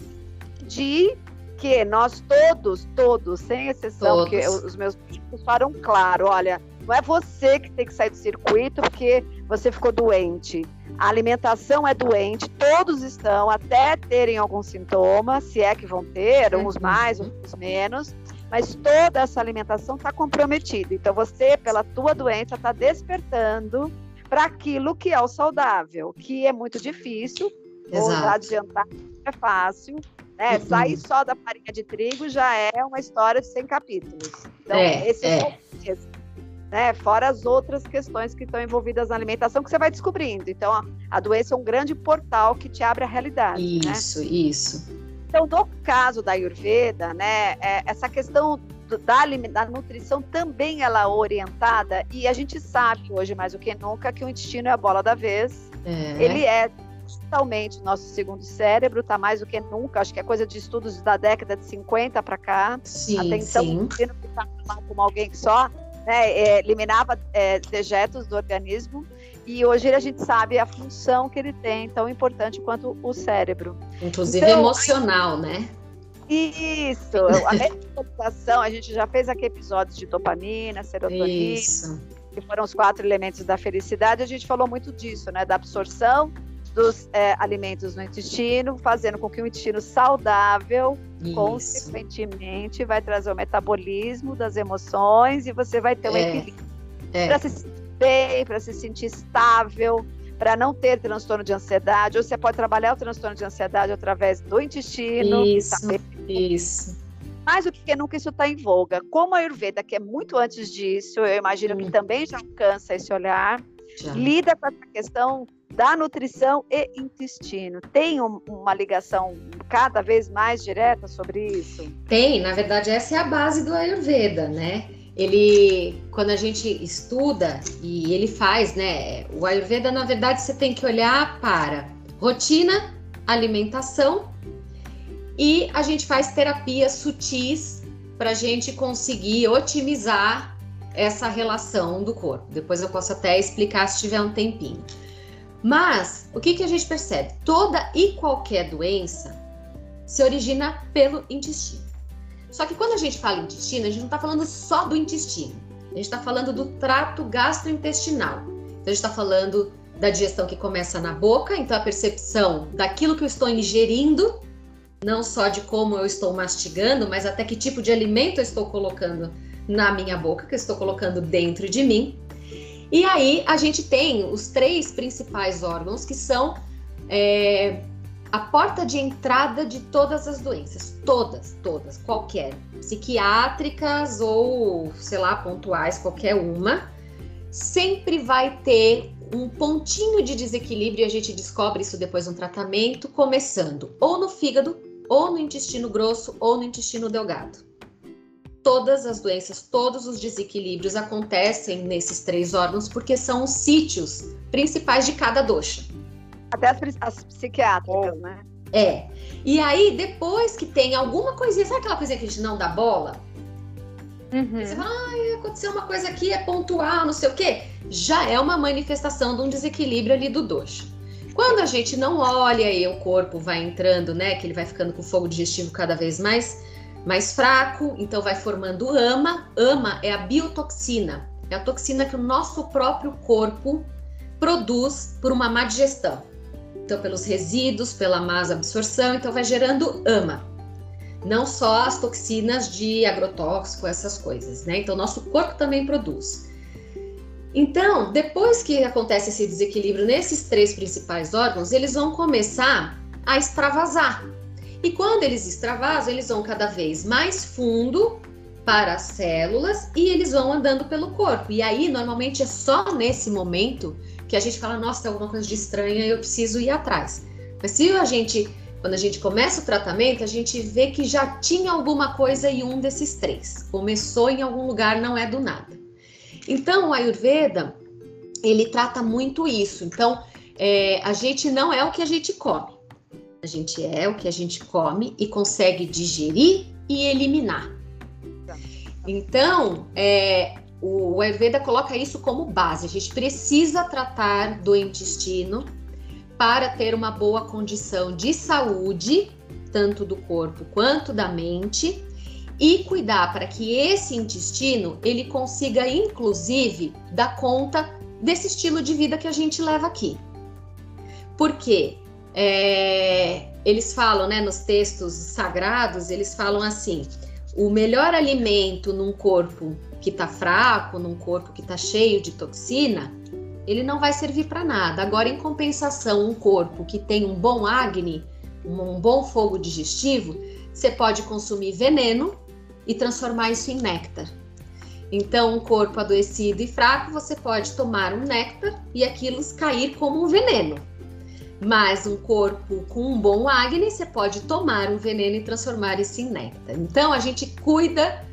de que nós todos, todos, sem exceção, todos. porque os meus filhos falaram claro, olha, não é você que tem que sair do circuito porque você ficou doente. A alimentação é doente, todos estão, até terem algum sintoma, se é que vão ter, uns mais, uns menos, mas toda essa alimentação está comprometida. Então você, pela tua doença, está despertando para aquilo que é o saudável, que é muito difícil. Vou adiantar, é fácil. Né? Uhum. Sair só da farinha de trigo já é uma história de 100 capítulos. Então, é, esse é. é né? Fora as outras questões que estão envolvidas na alimentação que você vai descobrindo. Então, a, a doença é um grande portal que te abre a realidade.
Né? Isso, né? isso.
Então, no caso da Ayurveda, né, é, essa questão da, da nutrição também ela é orientada e a gente sabe hoje mais do que nunca que o intestino é a bola da vez. É. Ele é totalmente nosso segundo cérebro, tá mais do que nunca, acho que é coisa de estudos da década de 50 para cá.
Sim, Até então, sim. o intestino
está lá como alguém que só né, é, eliminava é, dejetos do organismo e hoje a gente sabe a função que ele tem, tão importante quanto o cérebro.
Inclusive então, emocional, né?
Isso, a meditação, a gente já fez aqui episódios de dopamina, serotonina, Isso. que foram os quatro elementos da felicidade, a gente falou muito disso, né, da absorção dos é, alimentos no intestino, fazendo com que o intestino saudável, Isso. consequentemente, vai trazer o metabolismo das emoções e você vai ter um é. equilíbrio é. para se sentir bem, para se sentir estável, para não ter transtorno de ansiedade. Ou você pode trabalhar o transtorno de ansiedade através do intestino.
Isso, isso.
Mais do que nunca isso está em voga. Como a Ayurveda, que é muito antes disso, eu imagino hum. que também já alcança esse olhar, já. lida com essa questão da nutrição e intestino. Tem um, uma ligação cada vez mais direta sobre isso?
Tem, na verdade, essa é a base do Ayurveda, né? Ele, quando a gente estuda e ele faz, né? O Ayurveda, na verdade, você tem que olhar para rotina, alimentação e a gente faz terapias sutis para a gente conseguir otimizar essa relação do corpo. Depois eu posso até explicar se tiver um tempinho. Mas o que, que a gente percebe? Toda e qualquer doença se origina pelo intestino. Só que quando a gente fala intestino, a gente não está falando só do intestino. A gente está falando do trato gastrointestinal. Então a gente está falando da digestão que começa na boca, então a percepção daquilo que eu estou ingerindo, não só de como eu estou mastigando, mas até que tipo de alimento eu estou colocando na minha boca, que eu estou colocando dentro de mim. E aí a gente tem os três principais órgãos que são é, a porta de entrada de todas as doenças, todas, todas, qualquer, psiquiátricas ou, sei lá, pontuais, qualquer uma, sempre vai ter um pontinho de desequilíbrio, e a gente descobre isso depois no tratamento, começando ou no fígado, ou no intestino grosso, ou no intestino delgado todas as doenças, todos os desequilíbrios acontecem nesses três órgãos porque são os sítios principais de cada dosha.
Até as, as psiquiátricas, é. né?
É. E aí, depois que tem alguma coisinha, sabe aquela coisinha que a gente não dá bola? Uhum. Você fala, ah, aconteceu uma coisa aqui, é pontual, não sei o quê. Já é uma manifestação de um desequilíbrio ali do dosha. Quando a gente não olha e o corpo vai entrando, né, que ele vai ficando com fogo digestivo cada vez mais mais fraco, então vai formando ama. Ama é a biotoxina, é a toxina que o nosso próprio corpo produz por uma má digestão. então pelos resíduos, pela má absorção, então vai gerando ama. Não só as toxinas de agrotóxico, essas coisas, né? Então nosso corpo também produz. Então, depois que acontece esse desequilíbrio nesses três principais órgãos, eles vão começar a extravasar. E quando eles extravasam, eles vão cada vez mais fundo para as células e eles vão andando pelo corpo. E aí, normalmente, é só nesse momento que a gente fala: nossa, tem alguma coisa de estranha, eu preciso ir atrás. Mas se a gente, quando a gente começa o tratamento, a gente vê que já tinha alguma coisa em um desses três. Começou em algum lugar, não é do nada. Então, o Ayurveda, ele trata muito isso. Então, é, a gente não é o que a gente come. A gente é o que a gente come e consegue digerir e eliminar. Então, é, o Ayurveda coloca isso como base. A gente precisa tratar do intestino para ter uma boa condição de saúde, tanto do corpo quanto da mente, e cuidar para que esse intestino ele consiga, inclusive, dar conta desse estilo de vida que a gente leva aqui. Porque é, eles falam, né, nos textos sagrados, eles falam assim: o melhor alimento num corpo que está fraco, num corpo que está cheio de toxina, ele não vai servir para nada. Agora, em compensação, um corpo que tem um bom acne, um bom fogo digestivo, você pode consumir veneno e transformar isso em néctar. Então, um corpo adoecido e fraco, você pode tomar um néctar e aquilo cair como um veneno. Mas um corpo com um bom acne, você pode tomar um veneno e transformar isso em néctar. Então, a gente cuida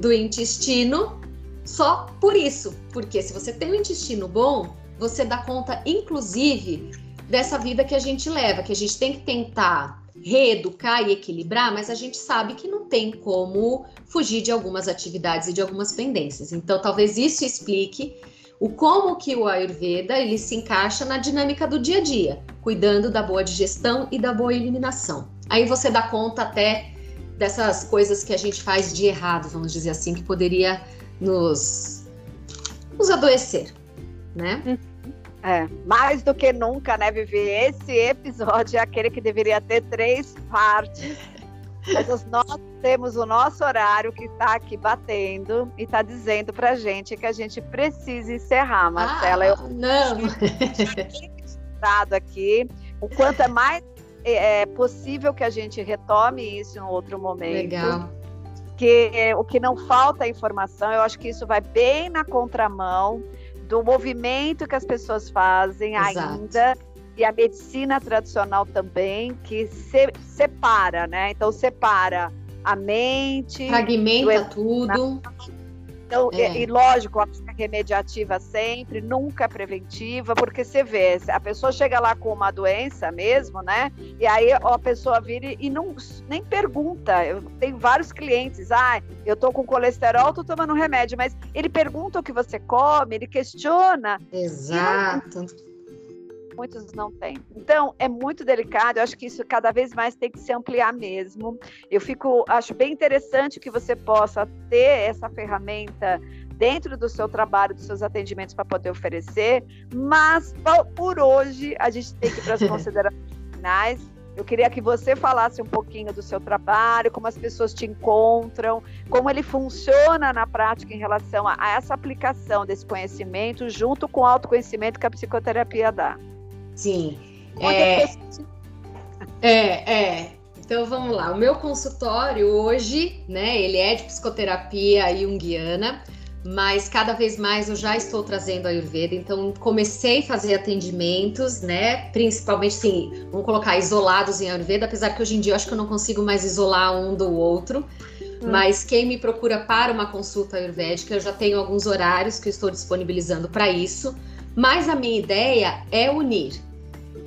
do intestino só por isso, porque se você tem um intestino bom, você dá conta, inclusive, dessa vida que a gente leva, que a gente tem que tentar reeducar e equilibrar, mas a gente sabe que não tem como fugir de algumas atividades e de algumas pendências. Então, talvez isso explique o como que o Ayurveda ele se encaixa na dinâmica do dia a dia, cuidando da boa digestão e da boa eliminação. Aí você dá conta até dessas coisas que a gente faz de errado, vamos dizer assim, que poderia nos, nos adoecer, né?
É, mais do que nunca, né, Vivi? Esse episódio é aquele que deveria ter três partes. Mas nós temos o nosso horário que está aqui batendo e está dizendo para gente que a gente precisa encerrar, Marcela. Ah,
eu não.
aqui o quanto é mais é, é possível que a gente retome isso em outro momento.
Legal.
Que é, o que não falta é informação, eu acho que isso vai bem na contramão do movimento que as pessoas fazem Exato. ainda e a medicina tradicional também que se, separa, né? Então separa a mente,
fragmenta tudo.
Então, é. e, e, lógico, a remediativa sempre, nunca preventiva, porque você vê, a pessoa chega lá com uma doença mesmo, né? E aí a pessoa vira e não, nem pergunta. Eu tenho vários clientes, ah, eu tô com colesterol, tô tomando remédio, mas ele pergunta o que você come, ele questiona.
Exato
muitos não têm. Então, é muito delicado, eu acho que isso cada vez mais tem que se ampliar mesmo. Eu fico, acho bem interessante que você possa ter essa ferramenta dentro do seu trabalho, dos seus atendimentos para poder oferecer, mas por hoje a gente tem que ir para as considerações finais. Eu queria que você falasse um pouquinho do seu trabalho, como as pessoas te encontram, como ele funciona na prática em relação a, a essa aplicação desse conhecimento junto com o autoconhecimento que a psicoterapia dá.
Sim. É, é, é. Então vamos lá. O meu consultório hoje, né? Ele é de psicoterapia junguiana, mas cada vez mais eu já estou trazendo a Ayurveda. Então comecei a fazer atendimentos, né? Principalmente, sim, vamos colocar isolados em Ayurveda, apesar que hoje em dia eu acho que eu não consigo mais isolar um do outro. Hum. Mas quem me procura para uma consulta ayurvédica, eu já tenho alguns horários que eu estou disponibilizando para isso. Mas a minha ideia é unir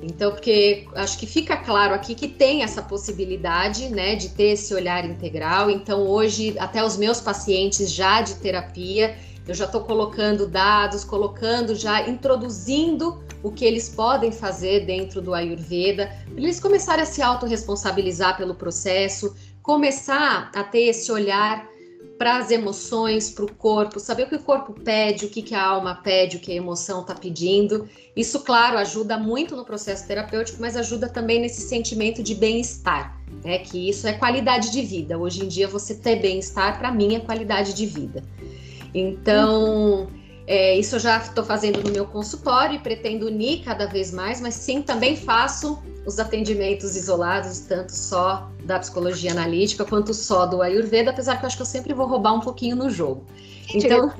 então, porque acho que fica claro aqui que tem essa possibilidade, né, de ter esse olhar integral. Então, hoje, até os meus pacientes já de terapia, eu já estou colocando dados, colocando, já introduzindo o que eles podem fazer dentro do Ayurveda, para eles começarem a se autorresponsabilizar pelo processo, começar a ter esse olhar para as emoções, para o corpo, saber o que o corpo pede, o que, que a alma pede, o que a emoção está pedindo. Isso, claro, ajuda muito no processo terapêutico, mas ajuda também nesse sentimento de bem-estar, né? Que isso é qualidade de vida. Hoje em dia, você ter bem-estar, para mim, é qualidade de vida. Então. É, isso eu já estou fazendo no meu consultório e pretendo unir cada vez mais, mas sim, também faço os atendimentos isolados, tanto só da psicologia analítica quanto só do Ayurveda, apesar que eu acho que eu sempre vou roubar um pouquinho no jogo.
Então,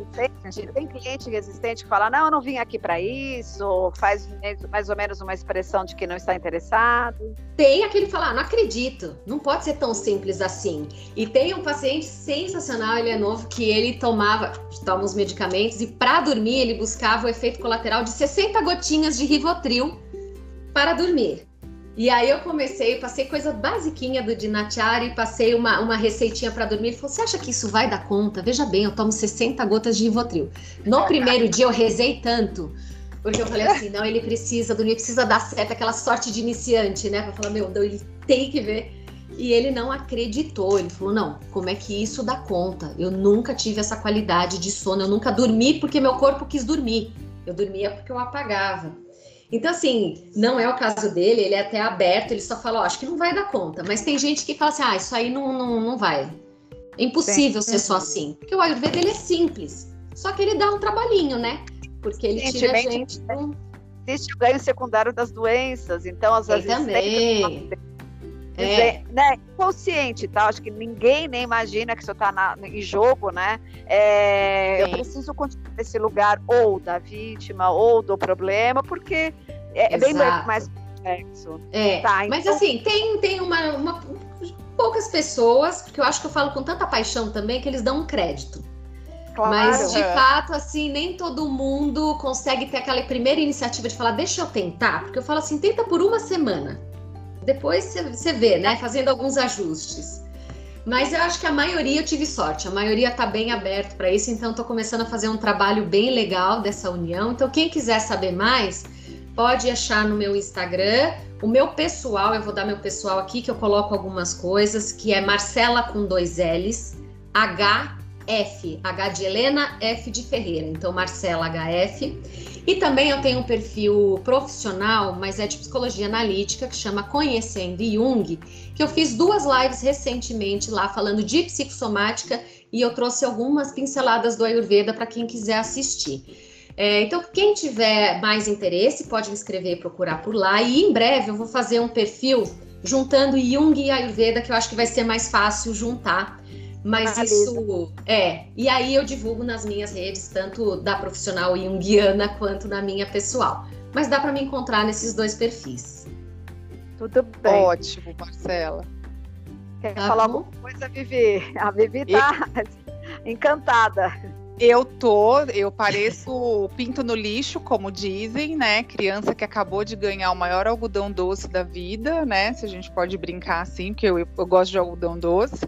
tem cliente resistente que fala: não, eu não vim aqui para isso, faz mais ou menos uma expressão de que não está interessado.
Tem aquele que fala: ah, não acredito, não pode ser tão simples assim. E tem um paciente sensacional, ele é novo, que ele tomava, toma os medicamentos e para dormir ele buscava o efeito colateral de 60 gotinhas de Rivotril para dormir. E aí eu comecei, passei coisa basiquinha do Dinachari, passei uma, uma receitinha para dormir. Ele falou: Você acha que isso vai dar conta? Veja bem, eu tomo 60 gotas de Rivotril. No primeiro dia eu rezei tanto, porque eu falei assim: não, ele precisa dormir, precisa dar certo, aquela sorte de iniciante, né? Pra falar: Meu Deus, ele tem que ver. E ele não acreditou. Ele falou: Não, como é que isso dá conta? Eu nunca tive essa qualidade de sono, eu nunca dormi porque meu corpo quis dormir. Eu dormia porque eu apagava. Então, assim, não é o caso dele, ele é até aberto, ele só fala, ó, acho que não vai dar conta. Mas tem gente que fala assim, ah, isso aí não, não, não vai. É impossível Sim. ser só assim. Porque o Ayurveda, ele é simples. Só que ele dá um trabalhing, né? Porque ele gente, tira a gente...
Existe o ganho secundário das doenças, então às vezes...
também.
É. Né, consciente, tá? Acho que ninguém nem imagina que isso está em jogo, né? É, eu preciso continuar nesse lugar ou da vítima ou do problema, porque é, é bem mais complexo.
É, tá, então... mas assim, tem, tem uma, uma, poucas pessoas, porque eu acho que eu falo com tanta paixão também, que eles dão um crédito. Claro, Mas, de é. fato, assim, nem todo mundo consegue ter aquela primeira iniciativa de falar, deixa eu tentar. Porque eu falo assim, tenta por uma semana. Depois você vê, né? Fazendo alguns ajustes. Mas eu acho que a maioria eu tive sorte, a maioria está bem aberto para isso, então estou começando a fazer um trabalho bem legal dessa união. Então, quem quiser saber mais, pode achar no meu Instagram. O meu pessoal, eu vou dar meu pessoal aqui, que eu coloco algumas coisas, que é Marcela com dois L's, HF, H de Helena, F de Ferreira. Então, Marcela HF. E também eu tenho um perfil profissional, mas é de psicologia analítica, que chama Conhecendo Jung, que eu fiz duas lives recentemente lá falando de psicossomática e eu trouxe algumas pinceladas do Ayurveda para quem quiser assistir. É, então, quem tiver mais interesse, pode me inscrever e procurar por lá. E em breve eu vou fazer um perfil juntando Jung e Ayurveda, que eu acho que vai ser mais fácil juntar mas isso é. E aí eu divulgo nas minhas redes, tanto da profissional junguiana quanto na minha pessoal. Mas dá para me encontrar nesses dois perfis.
Tudo bem.
Ótimo, Marcela.
Quer tá falar bom? alguma coisa, Vivi? A Vivi tá e... encantada.
Eu tô, eu pareço pinto no lixo, como dizem, né? Criança que acabou de ganhar o maior algodão doce da vida, né? Se a gente pode brincar assim, porque eu, eu gosto de algodão doce.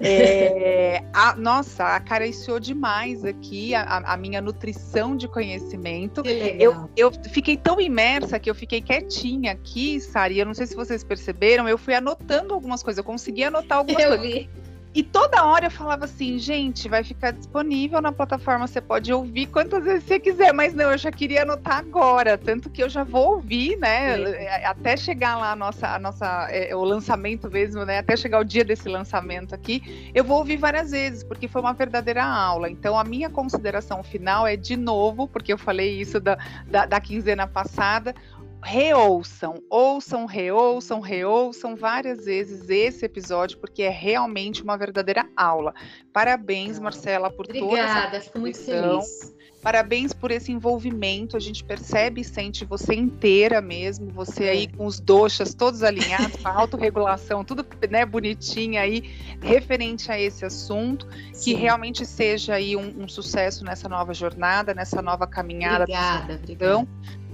É, a, nossa, acariciou demais aqui a, a, minha nutrição de conhecimento. Eu, eu fiquei tão imersa que eu fiquei quietinha aqui, Sari. Eu não sei se vocês perceberam, eu fui anotando algumas coisas, eu consegui anotar algumas
eu
coisas.
Vi.
E toda hora eu falava assim, gente, vai ficar disponível na plataforma, você pode ouvir quantas vezes você quiser, mas não, eu já queria anotar agora, tanto que eu já vou ouvir, né? Sim. É, até chegar lá a nossa, a nossa, é, o lançamento mesmo, né? Até chegar o dia desse lançamento aqui, eu vou ouvir várias vezes, porque foi uma verdadeira aula. Então, a minha consideração final é de novo, porque eu falei isso da, da, da quinzena passada, reouçam, ouçam, reouçam, reouçam várias vezes esse episódio, porque é realmente uma verdadeira aula. Parabéns, Marcela, por
Obrigada,
toda
Obrigada, fico muito feliz.
Parabéns por esse envolvimento. A gente percebe e sente você inteira mesmo, você aí com os doxas todos alinhados, com a autorregulação, tudo né, bonitinha aí, referente a esse assunto, Sim. que realmente seja aí um, um, sucesso nessa nova jornada, nessa nova caminhada.
Obrigada, obrigada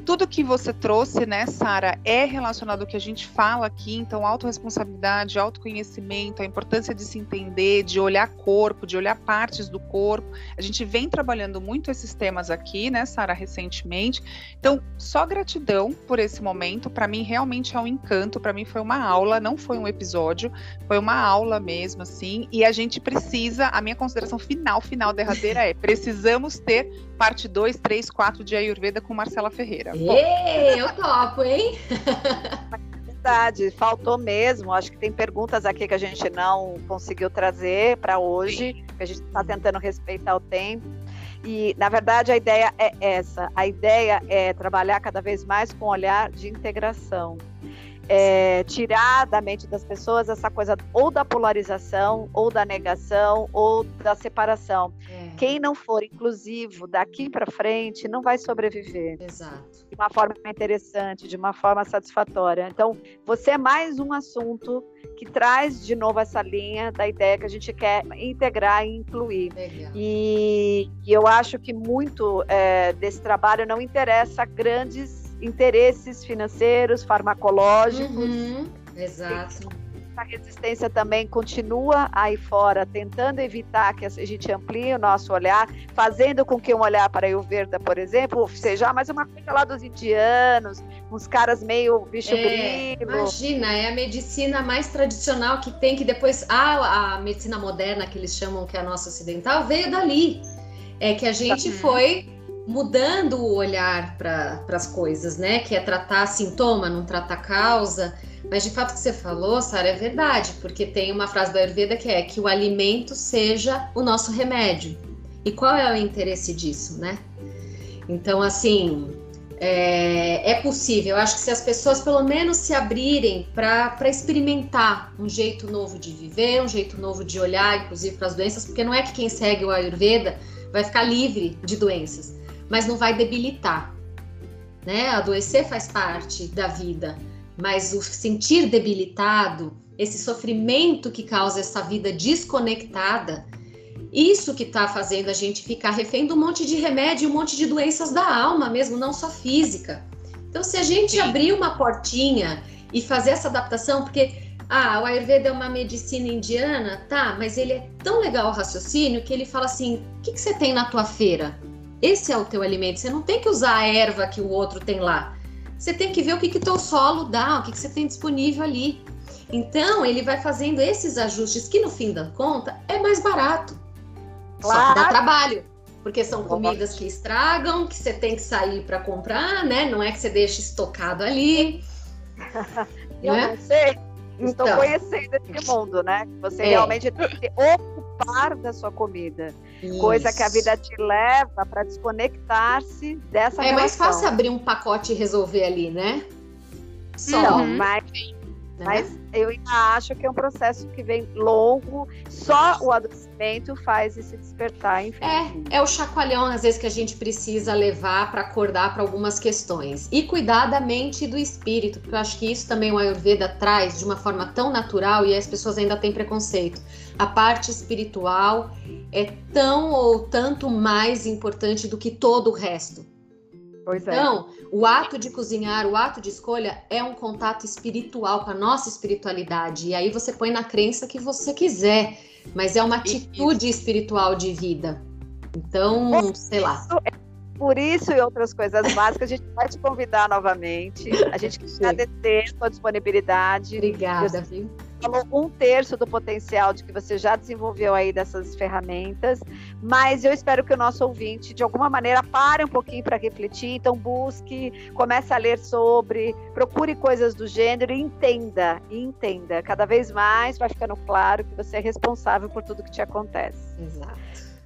tudo que você trouxe, né, Sara, é relacionado ao que a gente fala aqui, então autorresponsabilidade, autoconhecimento, a importância de se entender, de olhar corpo, de olhar partes do corpo. A gente vem trabalhando muito esses temas aqui, né, Sara, recentemente. Então, só gratidão por esse momento, para mim realmente é um encanto, para mim foi uma aula, não foi um episódio, foi uma aula mesmo assim, e a gente precisa, a minha consideração final, final derradeira é, precisamos ter parte 2, 3, 4 de Ayurveda com Marcela Ferreira.
Ei, eu topo, hein?
Verdade, faltou mesmo. Acho que tem perguntas aqui que a gente não conseguiu trazer para hoje, que a gente está tentando respeitar o tempo. E, na verdade, a ideia é essa: a ideia é trabalhar cada vez mais com olhar de integração é, tirar da mente das pessoas essa coisa ou da polarização, ou da negação, ou da separação. É. Quem não for inclusivo daqui para frente não vai sobreviver.
Exato.
De uma forma interessante, de uma forma satisfatória. Então, você é mais um assunto que traz de novo essa linha da ideia que a gente quer integrar e incluir. E, e, eu acho que muito é, desse trabalho não interessa grandes interesses financeiros, farmacológicos.
Uhum, exato.
A resistência também continua aí fora, tentando evitar que a gente amplie o nosso olhar, fazendo com que um olhar para a Ayurveda, por exemplo, seja mais uma coisa lá dos indianos, uns caras meio bicho é, grilo.
Imagina, é a medicina mais tradicional que tem, que depois a, a medicina moderna, que eles chamam que é a nossa ocidental, veio dali. É que a gente uhum. foi mudando o olhar para as coisas, né? Que é tratar sintoma, não tratar causa. Mas de fato que você falou, Sara, é verdade, porque tem uma frase da Ayurveda que é que o alimento seja o nosso remédio. E qual é o interesse disso, né? Então, assim, é, é possível. Eu acho que se as pessoas pelo menos se abrirem para experimentar um jeito novo de viver, um jeito novo de olhar, inclusive para as doenças, porque não é que quem segue o Ayurveda vai ficar livre de doenças mas não vai debilitar. Né? Adoecer faz parte da vida, mas o sentir debilitado, esse sofrimento que causa essa vida desconectada, isso que está fazendo a gente ficar refém de um monte de remédio, um monte de doenças da alma mesmo, não só física. Então, se a gente Sim. abrir uma portinha e fazer essa adaptação, porque ah, o Ayurveda é uma medicina indiana, tá, mas ele é tão legal o raciocínio que ele fala assim: o que, que você tem na tua feira? Esse é o teu alimento. Você não tem que usar a erva que o outro tem lá. Você tem que ver o que que teu solo dá, o que que você tem disponível ali. Então, ele vai fazendo esses ajustes que no fim da conta é mais barato. Claro. Só que dá trabalho, porque são comidas que estragam, que você tem que sair para comprar, né? Não é que você deixa estocado ali.
Eu né? não sei. Estou então, conhecendo esse mundo, né? Você é. realmente tem que ocupar da sua comida. Isso. Coisa que a vida te leva para desconectar-se dessa
É relação. mais fácil abrir um pacote e resolver ali, né?
Só. Uhum. Mas né? Mas eu ainda acho que é um processo que vem longo, só o adoecimento faz esse despertar, enfim.
É, é o chacoalhão, às vezes, que a gente precisa levar para acordar para algumas questões. E cuidar da mente e do espírito, porque eu acho que isso também o Ayurveda traz de uma forma tão natural e as pessoas ainda têm preconceito. A parte espiritual é tão ou tanto mais importante do que todo o resto.
Pois
é. então, é. o ato de cozinhar, o ato de escolha é um contato espiritual com a nossa espiritualidade. E aí você põe na crença que você quiser, mas é uma atitude isso. espiritual de vida. Então, por sei lá.
É por isso e outras coisas básicas, a gente vai te convidar novamente. A gente quer agradecer a sua disponibilidade.
Obrigada, viu?
Falou um terço do potencial de que você já desenvolveu aí dessas ferramentas, mas eu espero que o nosso ouvinte, de alguma maneira, pare um pouquinho para refletir, então busque, comece a ler sobre, procure coisas do gênero e entenda, e entenda. Cada vez mais vai ficando claro que você é responsável por tudo que te acontece.
Exato.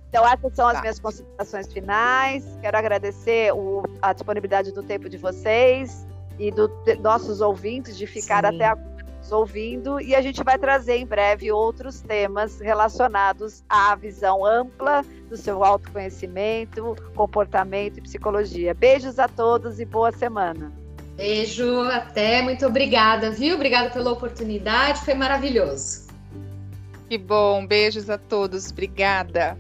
Então, essas são as minhas considerações finais. Quero agradecer o, a disponibilidade do tempo de vocês e dos nossos ouvintes de ficar Sim. até agora ouvindo e a gente vai trazer em breve outros temas relacionados à visão ampla do seu autoconhecimento, comportamento e psicologia. Beijos a todos e boa semana.
Beijo, até, muito obrigada, viu? Obrigada pela oportunidade, foi maravilhoso.
Que bom, beijos a todos, obrigada.